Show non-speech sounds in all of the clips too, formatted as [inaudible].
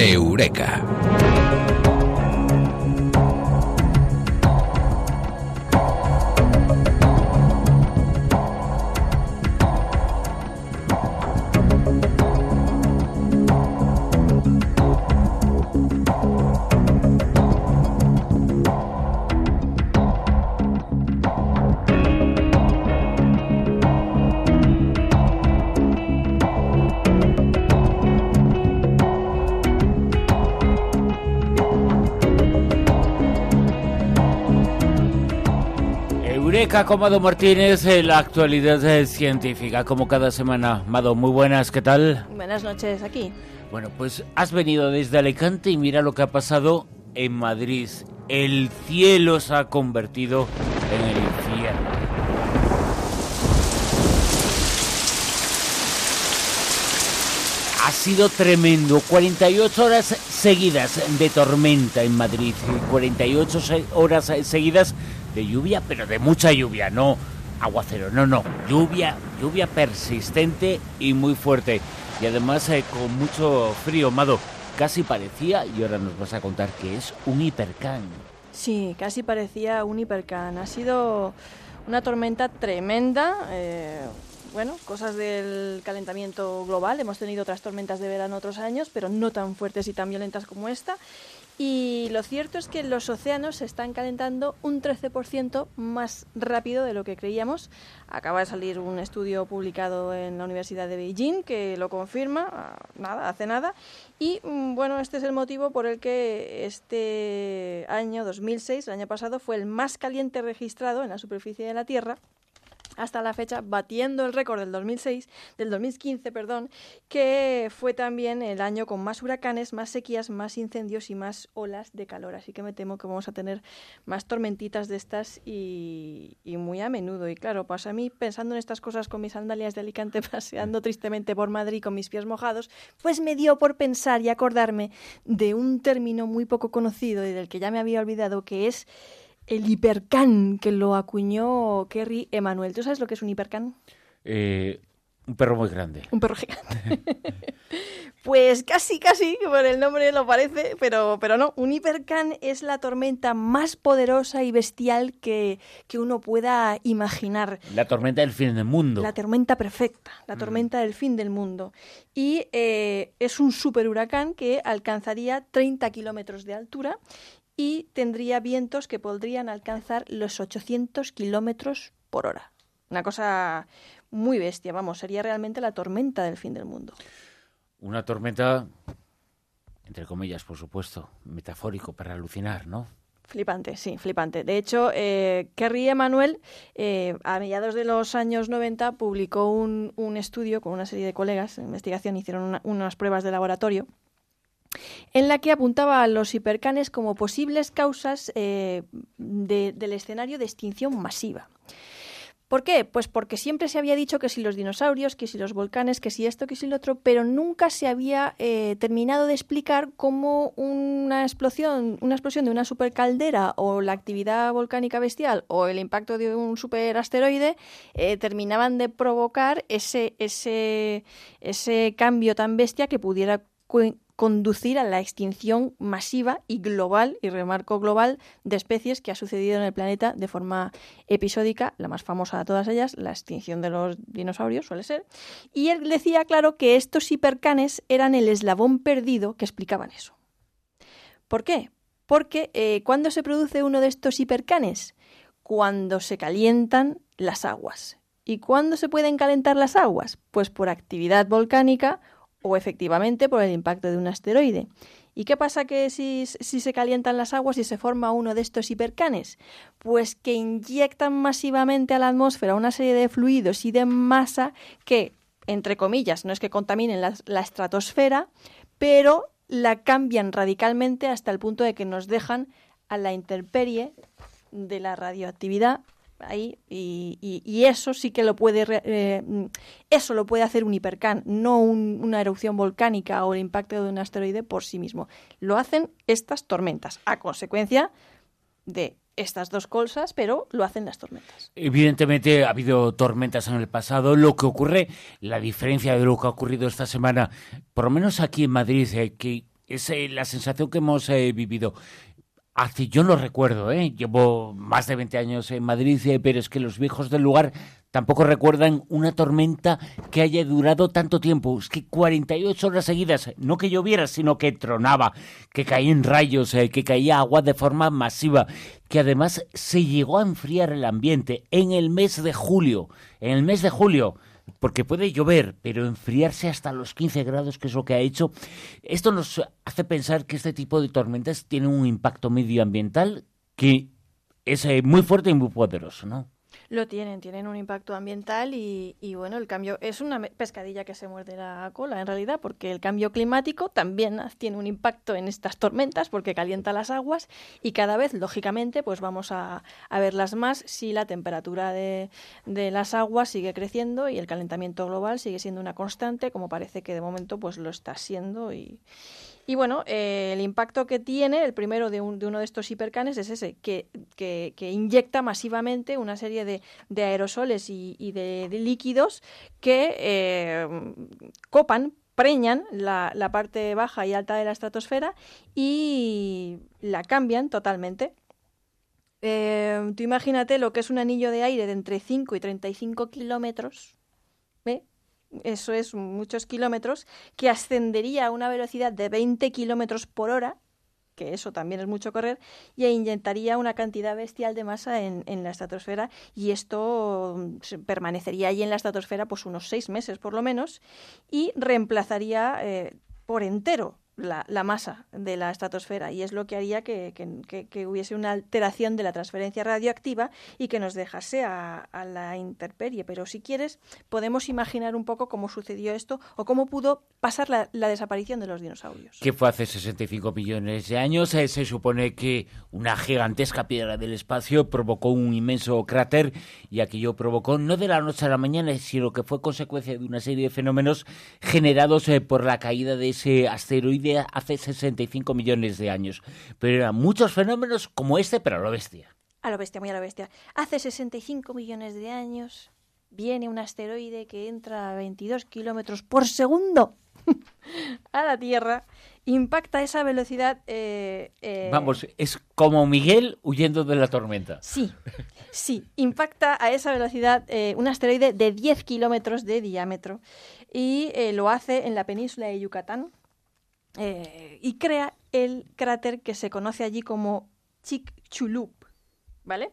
Eureka. Eureka con Mado Martínez, en la actualidad eh, científica, como cada semana. Mado, muy buenas, ¿qué tal? Buenas noches, aquí. Bueno, pues has venido desde Alicante y mira lo que ha pasado en Madrid. El cielo se ha convertido en el infierno. Ha sido tremendo. 48 horas seguidas de tormenta en Madrid. 48 se- horas seguidas de lluvia, pero de mucha lluvia, no aguacero, no, no. Lluvia, lluvia persistente y muy fuerte. Y además eh, con mucho frío, Mado. Casi parecía, y ahora nos vas a contar que es un hipercán. Sí, casi parecía un hipercan. Ha sido una tormenta tremenda. eh, bueno, cosas del calentamiento global. Hemos tenido otras tormentas de verano otros años, pero no tan fuertes y tan violentas como esta. Y lo cierto es que los océanos se están calentando un 13% más rápido de lo que creíamos. Acaba de salir un estudio publicado en la Universidad de Beijing que lo confirma, ah, nada, hace nada. Y mm, bueno, este es el motivo por el que este año 2006, el año pasado, fue el más caliente registrado en la superficie de la Tierra hasta la fecha, batiendo el récord del 2006, del 2015, perdón, que fue también el año con más huracanes, más sequías, más incendios y más olas de calor. Así que me temo que vamos a tener más tormentitas de estas y, y muy a menudo. Y claro, pues a mí pensando en estas cosas con mis sandalias de Alicante [laughs] paseando tristemente por Madrid con mis pies mojados, pues me dio por pensar y acordarme de un término muy poco conocido y del que ya me había olvidado, que es el hipercán que lo acuñó Kerry Emanuel. ¿Tú sabes lo que es un hipercán? Eh, un perro muy grande. Un perro gigante. [laughs] pues casi, casi, por el nombre lo parece, pero, pero no. Un hipercán es la tormenta más poderosa y bestial que, que uno pueda imaginar. La tormenta del fin del mundo. La tormenta perfecta, la tormenta del fin del mundo. Y eh, es un super huracán que alcanzaría 30 kilómetros de altura y tendría vientos que podrían alcanzar los 800 kilómetros por hora. Una cosa muy bestia, vamos, sería realmente la tormenta del fin del mundo. Una tormenta, entre comillas, por supuesto, metafórico para alucinar, ¿no? Flipante, sí, flipante. De hecho, eh, Kerry Emanuel, eh, a mediados de los años 90, publicó un, un estudio con una serie de colegas de investigación, hicieron una- unas pruebas de laboratorio en la que apuntaba a los hipercanes como posibles causas eh, de- del escenario de extinción masiva. ¿Por qué? Pues porque siempre se había dicho que si los dinosaurios, que si los volcanes, que si esto, que si lo otro, pero nunca se había eh, terminado de explicar cómo una explosión, una explosión de una supercaldera o la actividad volcánica bestial o el impacto de un superasteroide eh, terminaban de provocar ese, ese, ese cambio tan bestia que pudiera conducir a la extinción masiva y global, y remarco global, de especies que ha sucedido en el planeta de forma episódica, la más famosa de todas ellas, la extinción de los dinosaurios suele ser. Y él decía, claro, que estos hipercanes eran el eslabón perdido que explicaban eso. ¿Por qué? Porque eh, ¿cuándo se produce uno de estos hipercanes? Cuando se calientan las aguas. ¿Y cuándo se pueden calentar las aguas? Pues por actividad volcánica o efectivamente por el impacto de un asteroide. ¿Y qué pasa que si, se calientan las aguas y se forma uno de estos hipercanes? Pues que inyectan masivamente a la atmósfera una serie de fluidos y de masa que, entre comillas, no es que contaminen la, la estratosfera, pero la cambian radicalmente hasta el punto de que nos dejan a la intemperie de la radioactividad ahí y, y, y, eso sí que lo puede eh, eso lo puede hacer un hipercán no un, una erupción volcánica o el impacto de un asteroide por sí mismo lo hacen estas tormentas a consecuencia de estas dos cosas, pero lo hacen las tormentas. Evidentemente ha habido tormentas en el pasado. Lo que ocurre, la diferencia de lo que ha ocurrido esta semana, por lo menos aquí en Madrid, eh, que es eh, la sensación que hemos eh, vivido. Hace, yo no recuerdo, ¿eh? llevo más de 20 años en Madrid, pero es que los viejos del lugar tampoco recuerdan una tormenta que haya durado tanto tiempo. Es que 48 horas seguidas, no que lloviera, sino que tronaba, que caían rayos, que caía agua de forma masiva, que además se llegó a enfriar el ambiente en el mes de julio. En el mes de julio porque puede llover, pero enfriarse hasta los 15 grados, que es lo que ha hecho, esto nos hace pensar que este tipo de tormentas tienen un impacto medioambiental que es eh, muy fuerte y muy poderoso, ¿no? Lo tienen, tienen un impacto ambiental y, bueno, el cambio es una pescadilla que se muerde la cola en realidad, porque el cambio climático también tiene un impacto en estas tormentas porque calienta las aguas y cada vez, lógicamente, pues vamos a, verlas más si la temperatura de, de, las aguas sigue creciendo y el calentamiento global sigue siendo una constante, como parece que de momento pues lo está siendo y, y bueno, eh, el impacto que tiene, el primero de, uno de estos hipercanes es ese, que, inyecta masivamente una serie de, aerosoles y, de, líquidos que eh, copan, preñan la, parte baja y alta de la estratosfera y la cambian totalmente. Eh, tú imagínate lo que es un anillo de aire de entre 5 y 35 kilómetros, ¿eh? Eso es muchos kilómetros, que ascendería a una velocidad de 20 kilómetros por hora, que eso también es mucho correr, y inyectaría una cantidad bestial de masa en, la estratosfera, y esto mm, permanecería ahí en la estratosfera pues unos seis meses por lo menos, y reemplazaría eh, por entero la, masa de la estratosfera y es lo que haría que, hubiese una alteración de la transferencia radioactiva y que nos dejase a, la intemperie. Pero si quieres, podemos imaginar un poco cómo sucedió esto o cómo pudo pasar la, desaparición de los dinosaurios. Que fue hace 65 millones de años. Eh, se supone que una gigantesca piedra del espacio provocó un inmenso cráter y aquello provocó no de la noche a la mañana, sino que fue consecuencia de una serie de fenómenos generados eh, por la caída de ese asteroide hace 65 millones de años. Pero eran muchos fenómenos como este, pero a lo bestia. A lo bestia, muy a lo bestia. Hace 65 millones de años viene un asteroide que entra a 22 kilómetros por segundo [laughs] a la Tierra, impacta a esa velocidad. Eh, eh, Vamos, es como Miguel huyendo de la tormenta. Sí, sí, impacta a esa velocidad eh, un asteroide de 10 kilómetros de diámetro y lo hace en la península de Yucatán, eh, y crea el cráter que se conoce allí como Chicxulub, ¿vale?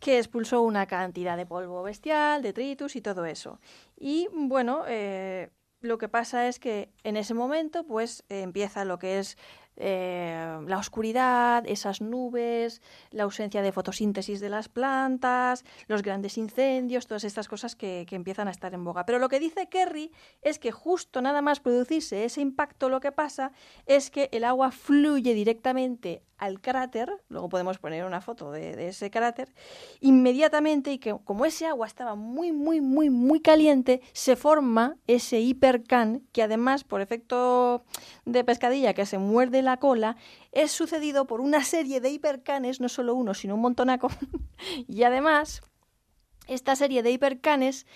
Que expulsó una cantidad de polvo bestial, detritus y todo eso. Y bueno, eh, lo que pasa es que en ese momento pues empieza lo que es eh, la oscuridad, esas nubes, la ausencia de fotosíntesis de las plantas, los grandes incendios, todas estas cosas que, que, empiezan a estar en boga. Pero lo que dice Kerry es que justo nada más producirse ese impacto, lo que pasa es que el agua fluye directamente al cráter, luego podemos poner una foto de, ese cráter, inmediatamente y que como ese agua estaba muy, muy, muy, muy caliente, se forma ese hipercan que además por efecto de pescadilla que se muerde la cola, es sucedido por una serie de hipercanes, no solo uno, sino un montonaco, [laughs] y además esta serie de hipercanes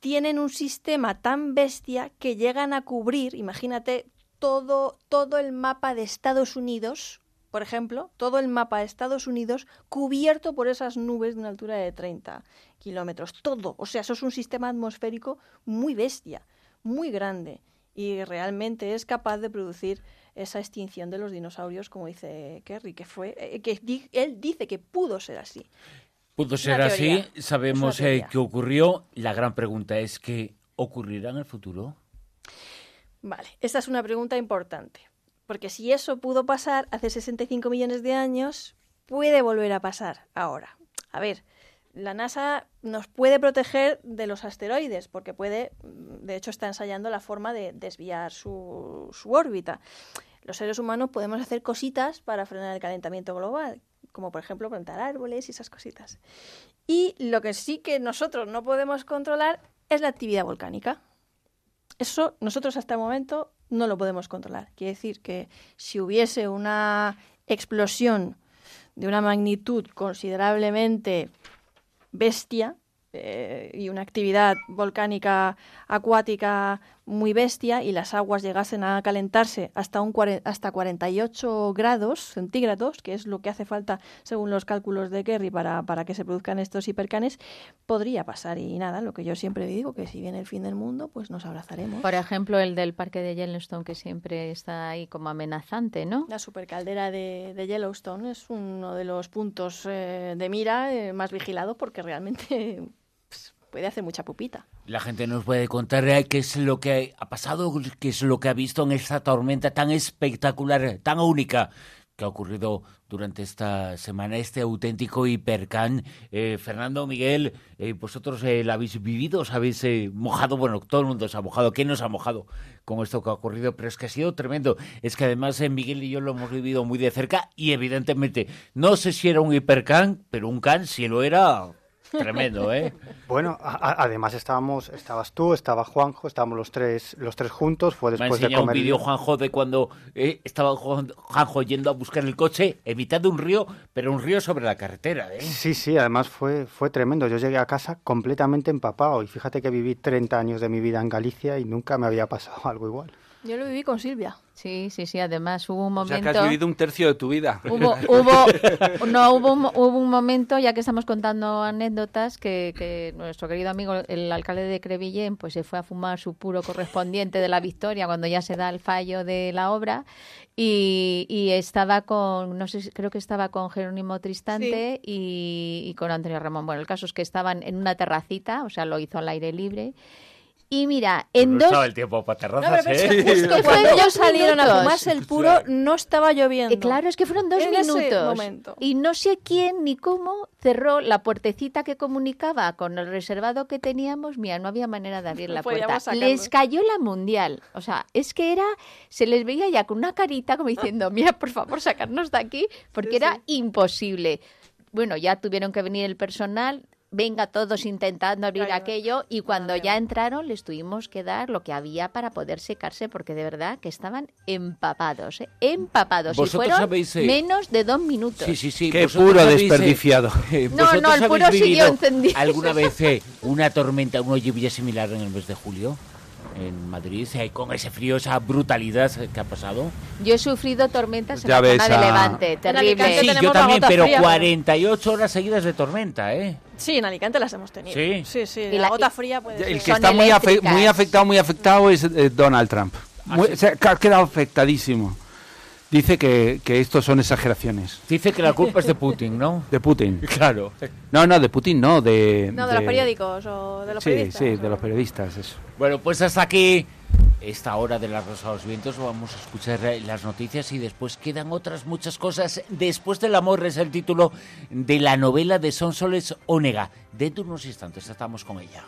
tienen un sistema tan bestia que llegan a cubrir, imagínate, todo, todo el mapa de Estados Unidos por ejemplo, todo el mapa de Estados Unidos cubierto por esas nubes de una altura de 30 kilómetros. Todo. O sea, eso es un sistema atmosférico muy bestia, muy grande. Y realmente es capaz de producir esa extinción de los dinosaurios, como dice Kerry, que fue, eh, que él dice que pudo ser así. Pudo ser así, sabemos eh, qué ocurrió. La gran pregunta es ¿qué ocurrirá en el futuro. Vale, esta es una pregunta importante. Porque si eso pudo pasar hace 65 millones de años, puede volver a pasar ahora. A ver, la NASA nos puede proteger de los asteroides, porque puede, de hecho está ensayando la forma de desviar su, su órbita. Los seres humanos podemos hacer cositas para frenar el calentamiento global, como por ejemplo plantar árboles y esas cositas. Y lo que sí que nosotros no podemos controlar es la actividad volcánica. Eso nosotros hasta el momento no lo podemos controlar. Quiere decir que si hubiese una explosión de una magnitud considerablemente bestia, eh, y una actividad volcánica acuática muy bestia y las aguas llegasen a calentarse hasta un hasta 48 grados centígrados, que es lo que hace falta según los cálculos de Kerry para, para que se produzcan estos hipercanes, podría pasar. Y nada, lo que yo siempre digo, que si viene el fin del mundo, pues nos abrazaremos. Por ejemplo, el del parque de Yellowstone, que siempre está ahí como amenazante, ¿no? La supercaldera de, de Yellowstone es uno de los puntos eh, de mira eh, más vigilados porque realmente puede hacer mucha pupita. La gente nos puede contar eh, qué es lo que ha pasado, qué es lo que ha visto en esta tormenta tan espectacular, tan única que ha ocurrido durante esta semana, este auténtico hipercán. Eh, Fernando, Miguel, eh, vosotros eh, la habéis vivido, os habéis mojado, bueno, todo el mundo se ha mojado, ¿quién nos ha mojado con esto que ha ocurrido? Pero es que ha sido tremendo. Es que además Miguel y yo lo hemos vivido muy de cerca y evidentemente, no sé si era un hipercán, pero un can, si lo era, Tremendo, ¿eh? [laughs] Bueno, además estábamos, estabas tú, estaba Juanjo, estábamos los tres, los tres juntos. Fue después Me de comer. un vídeo Juanjo de cuando eh, estaba Juanjo yendo a buscar el coche en mitad de un río, pero un río sobre la carretera, ¿eh? Sí, sí, además fue, fue tremendo. Yo llegué a casa completamente empapado y fíjate que viví 30 años de mi vida en Galicia y nunca me había pasado [laughs] algo igual. Yo lo viví con Silvia. Sí, sí, sí. Además hubo un momento. O sea, que has vivido un tercio de tu vida. Hubo, hubo, no, hubo, hubo un momento, ya que estamos contando anécdotas, que, que, nuestro querido amigo, el alcalde de Crevillén, pues se fue a fumar su puro correspondiente de la victoria cuando ya se da el fallo de la obra y, y estaba con, no sé, creo que estaba con Jerónimo Tristante y, y con Antonio Ramón. Bueno, el caso es que estaban en una terracita, o sea, lo hizo al aire libre. Y mira, en no dos... el tiempo para terrazas, ¿eh? Es que justo cuando ellos salieron a fumarse el puro, no estaba lloviendo. Eh, claro, es que fueron dos en minutos. Ese momento. Y no sé quién ni cómo cerró la puertecita que comunicaba con el reservado que teníamos. Mira, no había manera de abrir [laughs] la puerta. Les cayó la mundial. O sea, es que era... Se les veía ya con una carita como diciendo, mira, por favor, sacarnos de aquí, porque sí, era sí. imposible. Bueno, ya tuvieron que venir el personal, venga todos intentando abrir claro. aquello y cuando ya entraron les tuvimos que dar lo que había para poder secarse porque de verdad que estaban empapados, ¿eh? empapados y fueron eh... menos de dos minutos. Sí, sí, sí. Qué puro habéis, desperdiciado. [laughs] Eh, no, no, el puro siguió encendido. ¿Alguna vez eh, [laughs] una tormenta, una lluvia similar en el mes de julio? En Madrid, con ese frío, esa brutalidad que ha pasado. Yo he sufrido tormentas Ya en la ves zona a- de Levante, terrible. Sí, yo también, pero fría, 48 horas seguidas de tormenta, ¿eh? Sí, en Alicante las hemos tenido. Sí. sí, sí. Y la, la- gota fría puede El ser. que está muy, afe- muy afectado, muy afectado es eh, Donald Trump. ¿Ah, Muy- que ha quedado afectadísimo. Dice que, que esto son exageraciones. Dice que la culpa es de Putin, ¿no? De Putin. [laughs] Claro. No, no, de Putin no, de... No, de, los periódicos o de los Sí, periodistas. sí, de o- los periodistas, eso. Bueno, pues hasta aquí esta hora de la Rosa de los Vientos. Vamos a escuchar eh, las noticias y después quedan otras muchas cosas. Después del amor es el título de la novela de Sonsoles Onega. Dentro de unos instantes estamos con ella.